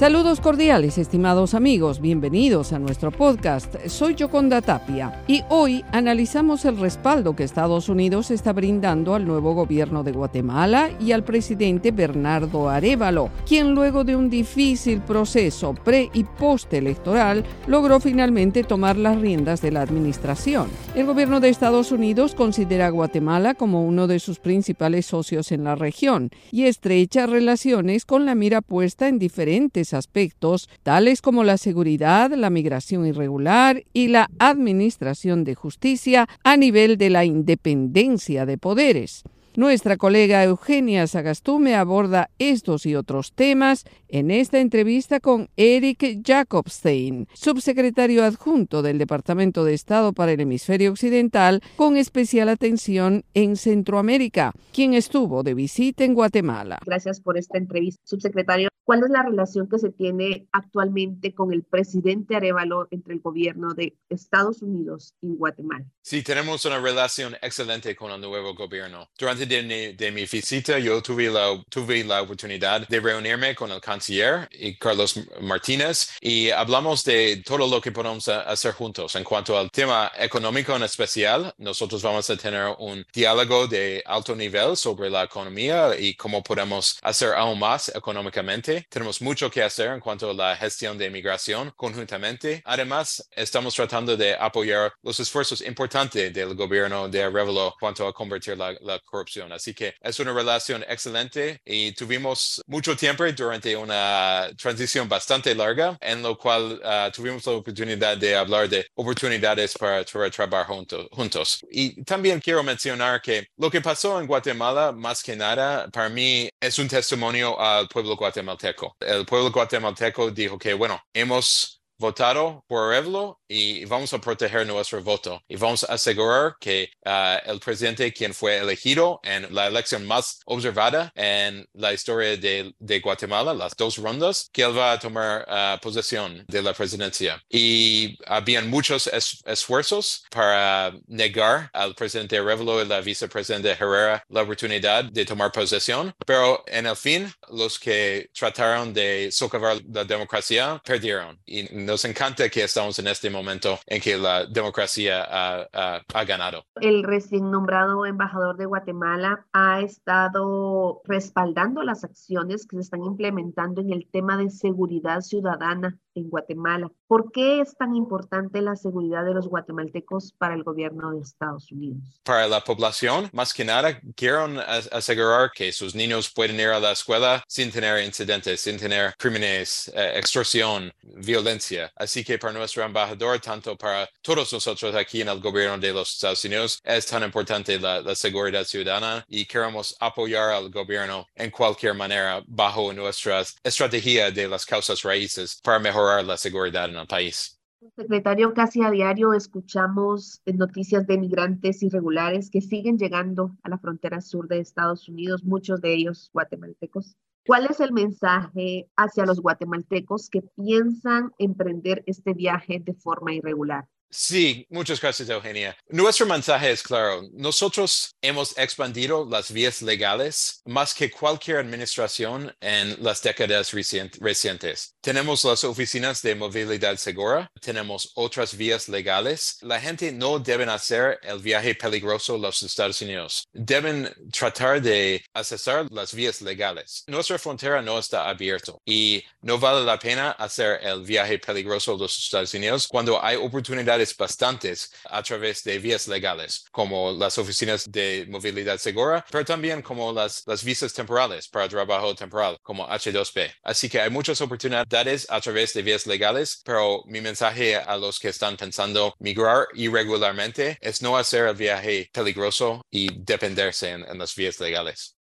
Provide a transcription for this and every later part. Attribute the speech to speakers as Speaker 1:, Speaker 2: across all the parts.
Speaker 1: Saludos cordiales, estimados amigos, bienvenidos a nuestro podcast. Soy Yoconda Tapia y hoy analizamos el respaldo que Estados Unidos está brindando al nuevo gobierno de Guatemala y al presidente Bernardo Arevalo, quien luego de un difícil proceso pre y postelectoral logró finalmente tomar las riendas de la administración. El gobierno de Estados Unidos considera a Guatemala como uno de sus principales socios en la región y estrecha relaciones con la mira puesta en diferentes aspectos, tales como la seguridad, la migración irregular y la administración de justicia a nivel de la independencia de poderes. Nuestra colega Eugenia Sagastume aborda estos y otros temas en esta entrevista con Eric Jacobstein, subsecretario adjunto del Departamento de Estado para el Hemisferio Occidental, con especial atención en Centroamérica, quien estuvo de visita en Guatemala.
Speaker 2: Gracias por esta entrevista, subsecretario. ¿Cuál es la relación que se tiene actualmente con el presidente Arevalo entre el gobierno de Estados Unidos y Guatemala?
Speaker 3: Sí, tenemos una relación excelente con el nuevo gobierno. Durante de, mi visita, yo tuve la, tuve la oportunidad de reunirme con el canciller y Carlos Martínez y hablamos de todo lo que podemos hacer juntos. En cuanto al tema económico en especial, nosotros vamos a tener un diálogo de alto nivel sobre la economía y cómo podemos hacer aún más económicamente. Tenemos mucho que hacer en cuanto a la gestión de migración conjuntamente. Además, estamos tratando de apoyar los esfuerzos importantes del gobierno de Arevalo en cuanto a convertir la, la corrupción Así que es una relación excelente y tuvimos mucho tiempo durante una transición bastante larga en lo cual ah, tuvimos la oportunidad de hablar de oportunidades para, trabajar juntos. Y también quiero mencionar que lo que pasó en Guatemala, más que nada, para mí es un testimonio al pueblo guatemalteco. El pueblo guatemalteco dijo que, bueno, hemos votado por Evlo y vamos a proteger nuestro voto y vamos a asegurar que uh, el presidente quien fue elegido en la elección más observada en la historia de, de Guatemala, las dos rondas, que él va a tomar uh, posesión de la presidencia. Y habían muchos esfuerzos para negar al presidente Revelo y la vicepresidenta Herrera la oportunidad de tomar posesión, pero en el fin, los que trataron de socavar la democracia perdieron. Y nos encanta que estamos en este momento en que la democracia ha, ganado.
Speaker 2: El recién nombrado embajador de Guatemala ha estado respaldando las acciones que se están implementando en el tema de seguridad ciudadana en Guatemala. ¿Por qué es tan importante la seguridad de los guatemaltecos para el gobierno de Estados Unidos?
Speaker 3: Para la población, más que nada, quiero asegurar que sus niños pueden ir a la escuela sin tener incidentes, sin tener crímenes, eh, extorsión, violencia. Así que para nuestro embajador, tanto para todos nosotros aquí en el gobierno de los Estados Unidos, es tan importante la, la seguridad ciudadana y queremos apoyar al gobierno en cualquier manera bajo nuestra estrategia de las causas raíces para mejorar la seguridad en el país.
Speaker 2: Secretario, casi a diario escuchamos noticias de migrantes irregulares que siguen llegando a la frontera sur de Estados Unidos, muchos de ellos guatemaltecos. ¿Cuál es el mensaje hacia los guatemaltecos que piensan emprender este viaje de forma irregular?
Speaker 3: Sí, muchas gracias, Eugenia. Nuestro mensaje es claro. Nosotros hemos expandido las vías legales más que cualquier administración en las décadas recientes. Tenemos las oficinas de movilidad segura, tenemos otras vías legales. La gente no debe hacer el viaje peligroso a los Estados Unidos. Deben tratar de accesar las vías legales. Nuestra frontera no está abierta y no vale la pena hacer el viaje peligroso a los Estados Unidos cuando hay oportunidades bastantes a través de vías legales, como las oficinas de movilidad segura, pero también como las, las visas temporales para trabajo temporal, como H2P. Así que hay muchas oportunidades a través de vías legales, pero mi mensaje a los que están pensando migrar irregularmente es no hacer el viaje peligroso y dependerse en, en las vías legales.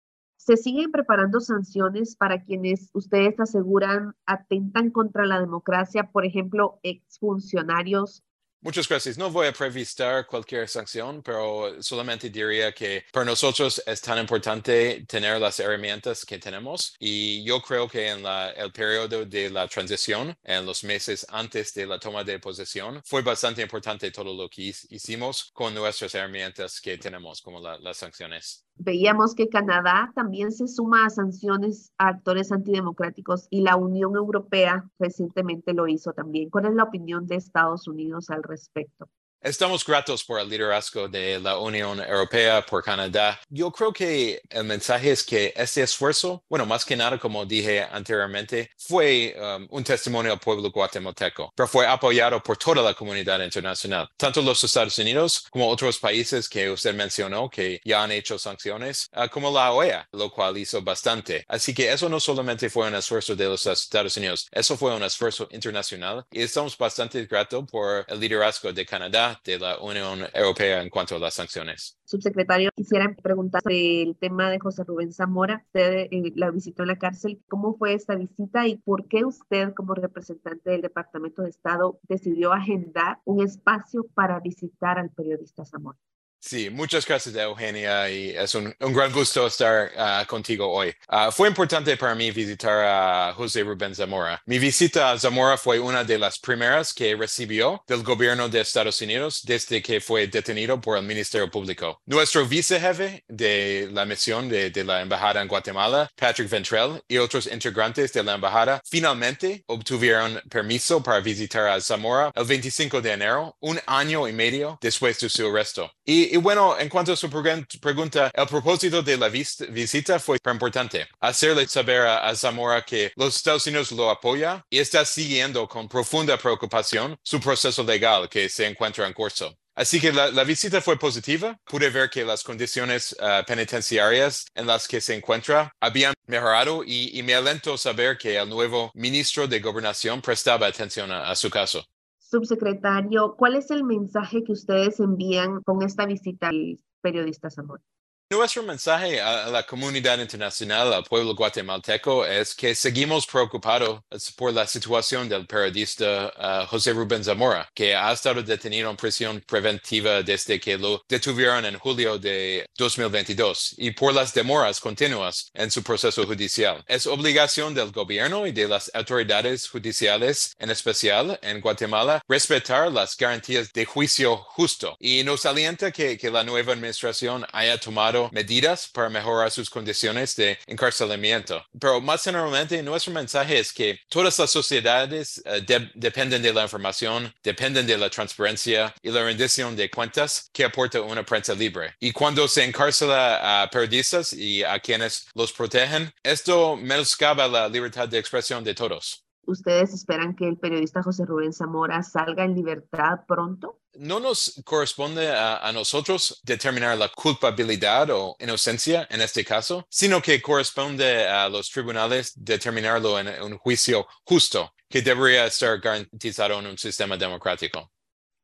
Speaker 2: ¿Se siguen preparando sanciones para quienes ustedes aseguran atentan contra la democracia, por ejemplo, exfuncionarios
Speaker 3: Muchas gracias. No voy a previstar cualquier sanción, pero solamente diría que para nosotros es tan importante tener las herramientas que tenemos y yo creo que en el periodo de la transición, en los meses antes de la toma de posesión, fue bastante importante todo lo que hicimos con nuestras herramientas que tenemos, como las sanciones.
Speaker 2: Veíamos que Canadá también se suma a sanciones a actores antidemocráticos y la Unión Europea recientemente lo hizo también. ¿Cuál es la opinión de Estados Unidos al respecto?
Speaker 3: Estamos gratos por el liderazgo de la Unión Europea, por Canadá. Yo creo que el mensaje es que este esfuerzo, bueno, más que nada, como dije anteriormente, fue um, un testimonio al pueblo guatemalteco, pero fue apoyado por toda la comunidad internacional, tanto los Estados Unidos como otros países que usted mencionó que ya han hecho sanciones, uh, como la OEA, lo cual hizo bastante. Así que eso no solamente fue un esfuerzo de los Estados Unidos, eso fue un esfuerzo internacional y estamos bastante gratos por el liderazgo de Canadá de la Unión Europea en cuanto a las sanciones.
Speaker 2: Subsecretario, quisiera preguntar sobre el tema de José Rubén Zamora. Usted eh, la visitó en la cárcel. ¿Cómo fue esta visita y por qué usted, como representante del Departamento de Estado, decidió agendar un espacio para visitar al periodista Zamora?
Speaker 3: Sí, muchas gracias Eugenia y es un, gran gusto estar ah, contigo hoy. Ah, fue importante para mí visitar a José Rubén Zamora. Mi visita a Zamora fue una de las primeras que recibió del gobierno de Estados Unidos desde que fue detenido por el Ministerio Público. Nuestro vicejefe de la misión de, de la Embajada en Guatemala, Patrick Ventrell, y otros integrantes de la Embajada finalmente obtuvieron permiso para visitar a Zamora el 25 de enero, un año y medio después de su arresto. Y y, bueno, en cuanto a su pregunta, el propósito de la visita fue importante. Hacerle saber a, Zamora que los Estados Unidos lo apoya y está siguiendo con profunda preocupación su proceso legal que se encuentra en curso. Así que la, visita fue positiva. Pude ver que las condiciones ah, penitenciarias en las que se encuentra habían mejorado y, me alentó saber que el nuevo ministro de Gobernación prestaba atención a su caso.
Speaker 2: Subsecretario, ¿cuál es el mensaje que ustedes envían con esta visita al periodista Zamora?
Speaker 3: Nuestro mensaje a la comunidad internacional, al pueblo guatemalteco, es que seguimos preocupados por la situación del periodista uh, José Rubén Zamora, que ha estado detenido en prisión preventiva desde que lo detuvieron en julio de 2022 y por las demoras continuas en su proceso judicial. Es obligación del gobierno y de las autoridades judiciales, en especial en Guatemala, respetar las garantías de juicio justo y nos alienta que, que la nueva administración haya tomado medidas para mejorar sus condiciones de encarcelamiento. Pero más generalmente, nuestro mensaje es que todas las sociedades eh, dependen de la información, dependen de la transparencia y la rendición de cuentas que aporta una prensa libre. Y cuando se encarcela a periodistas y a quienes los protegen, esto menoscaba la libertad de expresión de todos.
Speaker 2: ¿Ustedes esperan que el periodista José Rubén Zamora salga en libertad pronto?
Speaker 3: No nos corresponde a, nosotros determinar la culpabilidad o inocencia en este caso, sino que corresponde a los tribunales determinarlo en un juicio justo que debería estar garantizado en un sistema democrático.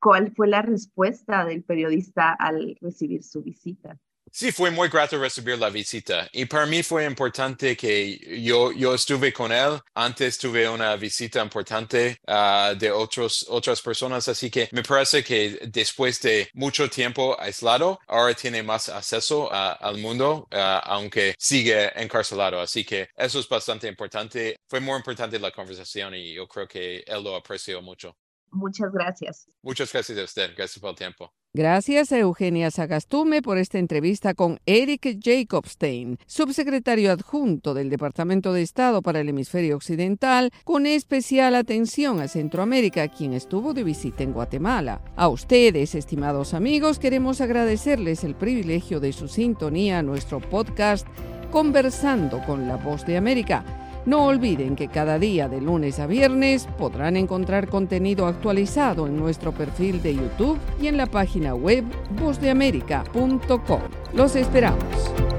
Speaker 2: ¿Cuál fue la respuesta del periodista al recibir su visita?
Speaker 3: Sí, fue muy grato recibir la visita y para mí fue importante que yo, yo estuve con él. Antes tuve una visita importante uh, de otros, otras personas, así que me parece que después de mucho tiempo aislado, ahora tiene más acceso al mundo, uh, aunque sigue encarcelado. Así que eso es bastante importante. Fue muy importante la conversación y yo creo que él lo apreció mucho.
Speaker 2: Muchas gracias.
Speaker 3: Muchas gracias a usted. Gracias por el tiempo.
Speaker 1: Gracias a Eugenia Sagastume por esta entrevista con Eric Jacobstein, subsecretario adjunto del Departamento de Estado para el Hemisferio Occidental, con especial atención a Centroamérica, quien estuvo de visita en Guatemala. A ustedes, estimados amigos, queremos agradecerles el privilegio de su sintonía a nuestro podcast Conversando con la Voz de América no olviden que cada día de lunes a viernes podrán encontrar contenido actualizado en nuestro perfil de YouTube y en la página web vozdeamerica.com. Los esperamos.